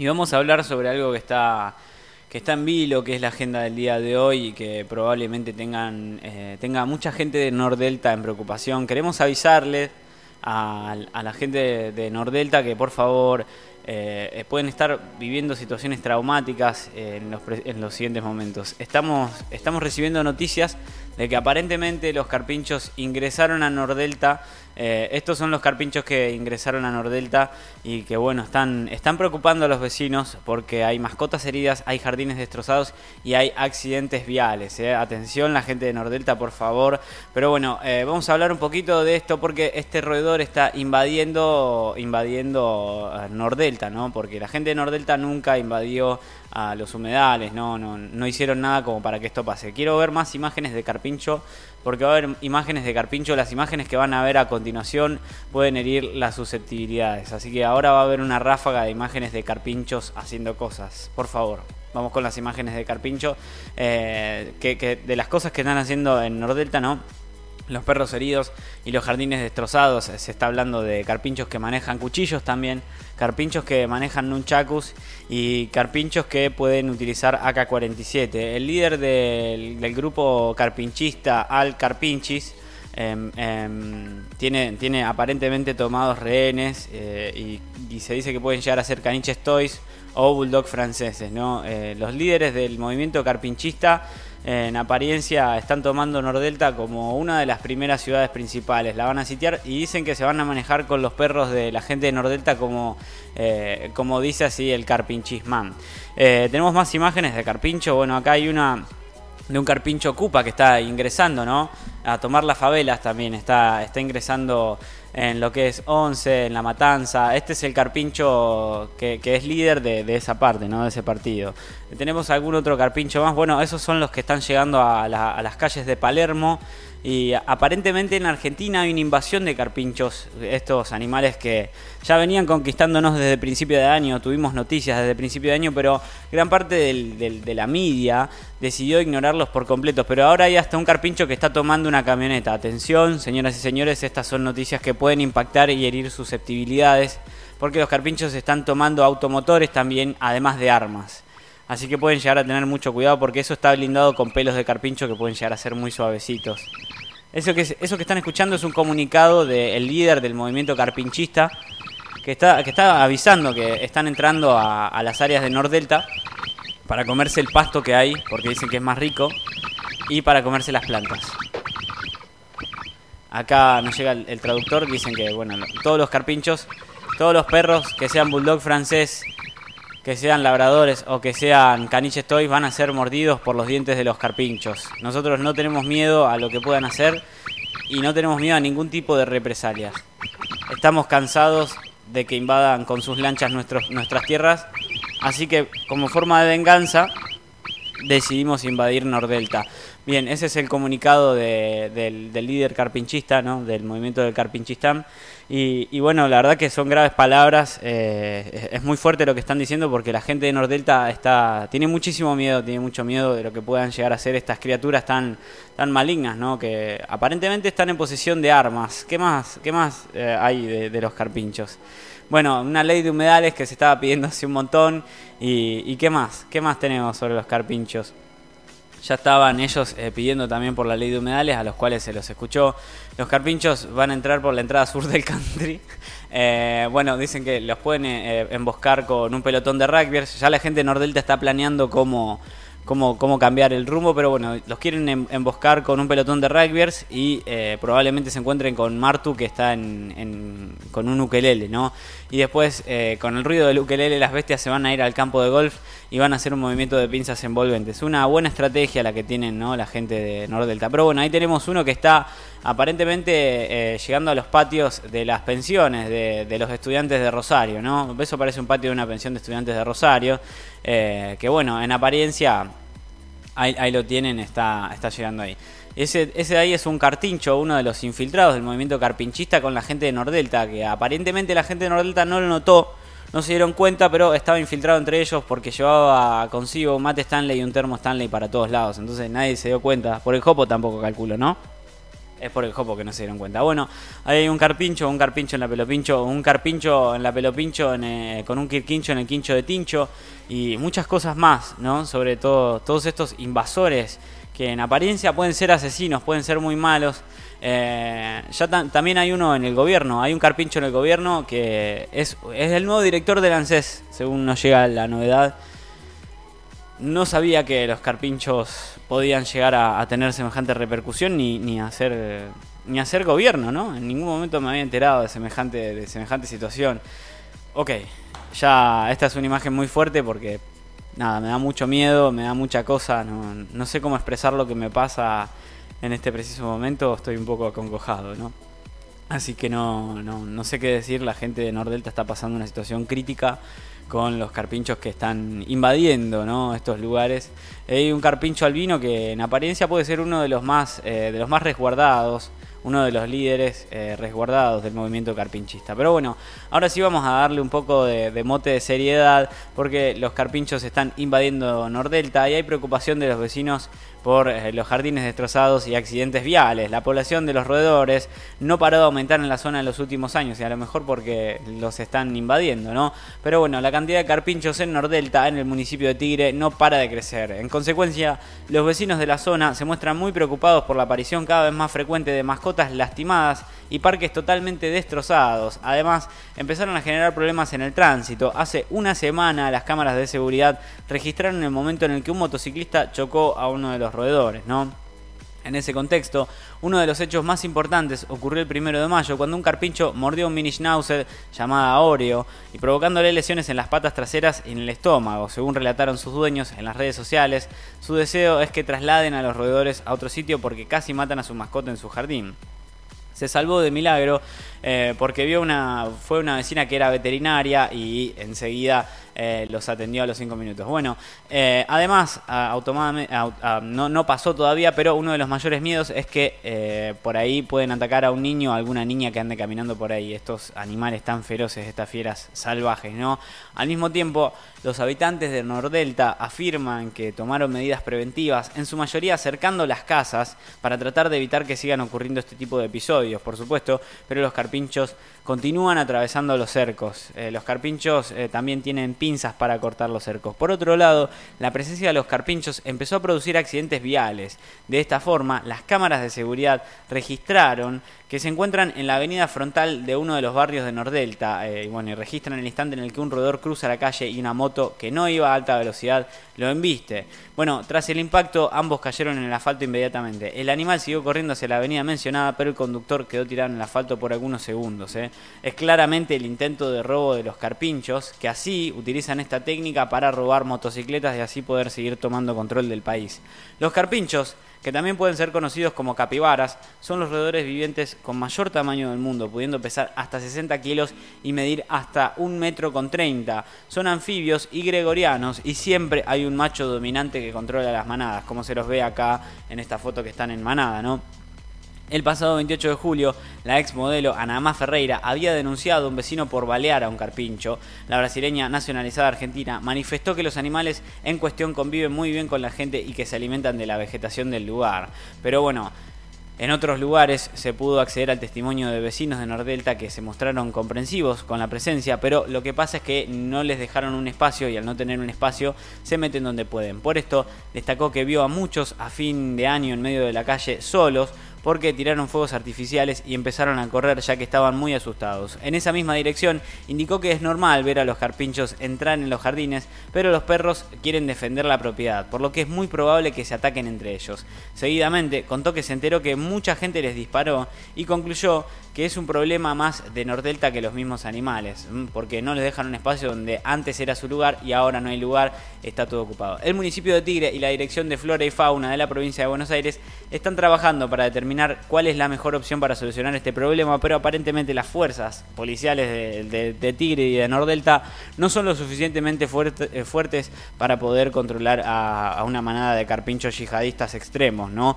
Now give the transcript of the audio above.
Y vamos a hablar sobre algo que está, que está en vilo, que es la agenda del día de hoy y que probablemente tengan, eh, tenga mucha gente de Nordelta en preocupación. Queremos avisarles a, la gente de, de Nordelta que por favor eh, eh, pueden estar viviendo situaciones traumáticas en, los, en, los, siguientes momentos. Estamos, estamos recibiendo noticias de que aparentemente los carpinchos ingresaron a Nordelta. Eh, estos son los carpinchos que ingresaron a Nordelta y que bueno, están, están preocupando a los vecinos porque hay mascotas heridas, hay jardines destrozados y hay accidentes viales. Atención la gente de Nordelta, por favor. Pero bueno, vamos a hablar un poquito de esto porque este roedor está invadiendo, invadiendo Nordelta, ¿no? Porque la gente de Nordelta nunca invadió a los humedales, no, no, no hicieron nada como para que esto pase. Quiero ver más imágenes de Carpincho, porque va a haber imágenes de Carpincho, las imágenes que van a ver a continuación pueden herir las susceptibilidades. Así que ahora va a haber una ráfaga de imágenes de Carpinchos haciendo cosas, por favor. Vamos con las imágenes de Carpincho, eh, de las cosas que están haciendo en Nordelta, ¿no? Los perros heridos y los jardines destrozados. Se está hablando de carpinchos que manejan cuchillos también, carpinchos que manejan nunchakus y carpinchos que pueden utilizar AK-47. El líder del, grupo carpinchista, Al Carpinchis, em, em, tiene, tiene aparentemente tomados rehenes eh, y, se dice que pueden llegar a ser caniches toys o bulldog franceses. ¿no? Eh, los líderes del movimiento carpinchista en apariencia están tomando Nordelta como una de las primeras ciudades principales. La van a sitiar y dicen que se van a manejar con los perros de la gente de Nordelta como, eh, como dice así el carpinchisman. Eh, tenemos más imágenes de carpincho. Bueno, acá hay una de un carpincho Cupa que está ingresando, ¿no? A tomar las favelas también, está, está ingresando en lo que es Once, en La Matanza. Este es el carpincho que, es líder de, esa parte, ¿no? De ese partido. ¿Tenemos algún otro carpincho más? Bueno, esos son los que están llegando a, las calles de Palermo. Y aparentemente en Argentina hay una invasión de carpinchos, estos animales que ya venían conquistándonos desde el principio de año, tuvimos noticias desde el principio de año, pero gran parte de la media decidió ignorarlos por completo. Pero ahora hay hasta un carpincho que está tomando una camioneta. Atención, señoras y señores, estas son noticias que pueden impactar y herir susceptibilidades, porque los carpinchos están tomando automotores también, además de armas. Así que pueden llegar a tener mucho cuidado porque eso está blindado con pelos de carpincho que pueden llegar a ser muy suavecitos. Eso que, eso que están escuchando es un comunicado del líder del movimiento carpinchista que está, que está avisando que están entrando a, las áreas de Nordelta para comerse el pasto que hay, porque dicen que es más rico, y para comerse las plantas. Acá nos llega el, traductor, dicen que bueno, todos los carpinchos, todos los perros que sean bulldog francés que sean labradores o que sean caniches van a ser mordidos por los dientes de los carpinchos. Nosotros no tenemos miedo a lo que puedan hacer y no tenemos miedo a ningún tipo de represalias. Estamos cansados de que invadan con sus lanchas nuestros, nuestras tierras, así que como forma de venganza decidimos invadir Nordelta. Bien, ese es el comunicado del, líder carpinchista, ¿no? del movimiento del carpinchistán. Y, bueno, la verdad que son graves palabras, eh, es muy fuerte lo que están diciendo porque la gente de Nordelta está, tiene muchísimo miedo, tiene mucho miedo de lo que puedan llegar a ser estas criaturas tan, tan malignas, ¿no? que aparentemente están en posesión de armas. ¿Qué más, qué más eh, hay de, los carpinchos? Bueno, una ley de humedales que se estaba pidiendo hace un montón. ¿Y, qué más? ¿Qué más tenemos sobre los carpinchos? Ya estaban ellos eh, pidiendo también por la ley de humedales, a los cuales se los escuchó. Los carpinchos van a entrar por la entrada sur del country. Eh, bueno, dicen que los pueden eh, emboscar con un pelotón de rugby. Ya la gente de Nordelta está planeando cómo cómo, cómo cambiar el rumbo, pero bueno, los quieren em, emboscar con un pelotón de rugbyers y eh, probablemente se encuentren con Martu que está en, con un ukelele, ¿no? Y después eh, con el ruido del ukelele las bestias se van a ir al campo de golf y van a hacer un movimiento de pinzas envolventes. Una buena estrategia la que tienen ¿no? la gente de Nordelta. Pero bueno, ahí tenemos uno que está aparentemente eh, llegando a los patios de las pensiones de, los estudiantes de Rosario, ¿no? Eso parece un patio de una pensión de estudiantes de Rosario, eh, que bueno, en apariencia ahí, lo tienen, está, está llegando ahí. Ese, ese de ahí es un cartincho, uno de los infiltrados del movimiento carpinchista con la gente de Nordelta, que aparentemente la gente de Nordelta no lo notó, no se dieron cuenta, pero estaba infiltrado entre ellos porque llevaba consigo un mate Stanley y un termo Stanley para todos lados. Entonces nadie se dio cuenta. Por el Jopo tampoco calculo, ¿no? Es por el jopo que no se dieron cuenta. Bueno, hay un carpincho, un carpincho en la pelopincho, un carpincho en la pelopincho eh, con un quirquincho en el quincho de tincho y muchas cosas más, ¿no? Sobre todo todos estos invasores que en apariencia pueden ser asesinos, pueden ser muy malos. Eh, ya también hay uno en el gobierno, hay un carpincho en el gobierno que es, es el nuevo director del ANSES, según nos llega la novedad. No sabía que los carpinchos podían llegar a, tener semejante repercusión ni, ni hacer ni hacer gobierno, ¿no? En ningún momento me había enterado de semejante, de semejante situación. Ok, ya esta es una imagen muy fuerte porque nada, me da mucho miedo, me da mucha cosa, no, no sé cómo expresar lo que me pasa en este preciso momento, estoy un poco acongojado, ¿no? Así que no, no, no sé qué decir, la gente de Nordelta está pasando una situación crítica con los carpinchos que están invadiendo ¿no? estos lugares. Hay un carpincho albino que en apariencia puede ser uno de los más, eh, de los más resguardados uno de los líderes eh, resguardados del movimiento carpinchista. Pero bueno, ahora sí vamos a darle un poco de, mote de seriedad porque los carpinchos están invadiendo Nordelta y hay preocupación de los vecinos por eh, los jardines destrozados y accidentes viales. La población de los roedores no paró de aumentar en la zona en los últimos años y a lo mejor porque los están invadiendo, ¿no? Pero bueno, la cantidad de carpinchos en Nordelta, en el municipio de Tigre, no para de crecer. En consecuencia, los vecinos de la zona se muestran muy preocupados por la aparición cada vez más frecuente de mascotas lastimadas y parques totalmente destrozados. Además, empezaron a generar problemas en el tránsito. Hace una semana las cámaras de seguridad registraron el momento en el que un motociclista chocó a uno de los roedores, ¿no? En ese contexto, uno de los hechos más importantes ocurrió el primero de mayo, cuando un carpincho mordió a un mini schnauzer llamada Oreo y provocándole lesiones en las patas traseras y en el estómago. Según relataron sus dueños en las redes sociales, su deseo es que trasladen a los roedores a otro sitio porque casi matan a su mascota en su jardín se salvó de milagro eh, porque vio una fue una vecina que era veterinaria y enseguida eh, los atendió a los cinco minutos. Bueno, eh, además, no, no, pasó todavía, pero uno de los mayores miedos es que eh, por ahí pueden atacar a un niño o alguna niña que ande caminando por ahí. Estos animales tan feroces, estas fieras salvajes, ¿no? Al mismo tiempo, los habitantes de Nordelta afirman que tomaron medidas preventivas, en su mayoría acercando las casas, para tratar de evitar que sigan ocurriendo este tipo de episodios, por supuesto, pero los carpinchos continúan atravesando los cercos. Los carpinchos también tienen pinzas para cortar los cercos. Por otro lado, la presencia de los carpinchos empezó a producir accidentes viales. De esta forma, las cámaras de seguridad registraron que se encuentran en la avenida frontal de uno de los barrios de Nordelta. Eh, y bueno, y registran el instante en el que un roedor cruza la calle y una moto que no iba a alta velocidad lo embiste. Bueno, tras el impacto, ambos cayeron en el asfalto inmediatamente. El animal siguió corriendo hacia la avenida mencionada, pero el conductor quedó tirado en el asfalto por algunos segundos. ¿eh? Es claramente el intento de robo de los carpinchos, que así utilizan esta técnica para robar motocicletas y así poder seguir tomando control del país. Los carpinchos que también pueden ser conocidos como capibaras, son los roedores vivientes con mayor tamaño del mundo, pudiendo pesar hasta 60 kilos y medir hasta un metro con 30. Son anfibios y gregorianos y siempre hay un macho dominante que controla las manadas, como se los ve acá en esta foto que están en manada, ¿no? El pasado 28 de julio, la ex modelo Anamá Ferreira había denunciado a un vecino por balear a un carpincho. La brasileña nacionalizada argentina manifestó que los animales en cuestión conviven muy bien con la gente y que se alimentan de la vegetación del lugar. Pero bueno, en otros lugares se pudo acceder al testimonio de vecinos de Nordelta que se mostraron comprensivos con la presencia, pero lo que pasa es que no les dejaron un espacio y al no tener un espacio se meten donde pueden. Por esto destacó que vio a muchos a fin de año en medio de la calle solos porque tiraron fuegos artificiales y empezaron a correr ya que estaban muy asustados. En esa misma dirección indicó que es normal ver a los carpinchos entrar en los jardines, pero los perros quieren defender la propiedad, por lo que es muy probable que se ataquen entre ellos. Seguidamente contó que se enteró que mucha gente les disparó y concluyó que es un problema más de Nordelta que los mismos animales, porque no les dejan un espacio donde antes era su lugar y ahora no hay lugar, está todo ocupado. El municipio de Tigre y la Dirección de Flora y Fauna de la provincia de Buenos Aires están trabajando para determinar cuál es la mejor opción para solucionar este problema, pero aparentemente las fuerzas policiales de, Tigre y de Nordelta no son lo suficientemente eh, fuertes para poder controlar a una manada de carpinchos yihadistas extremos, ¿no?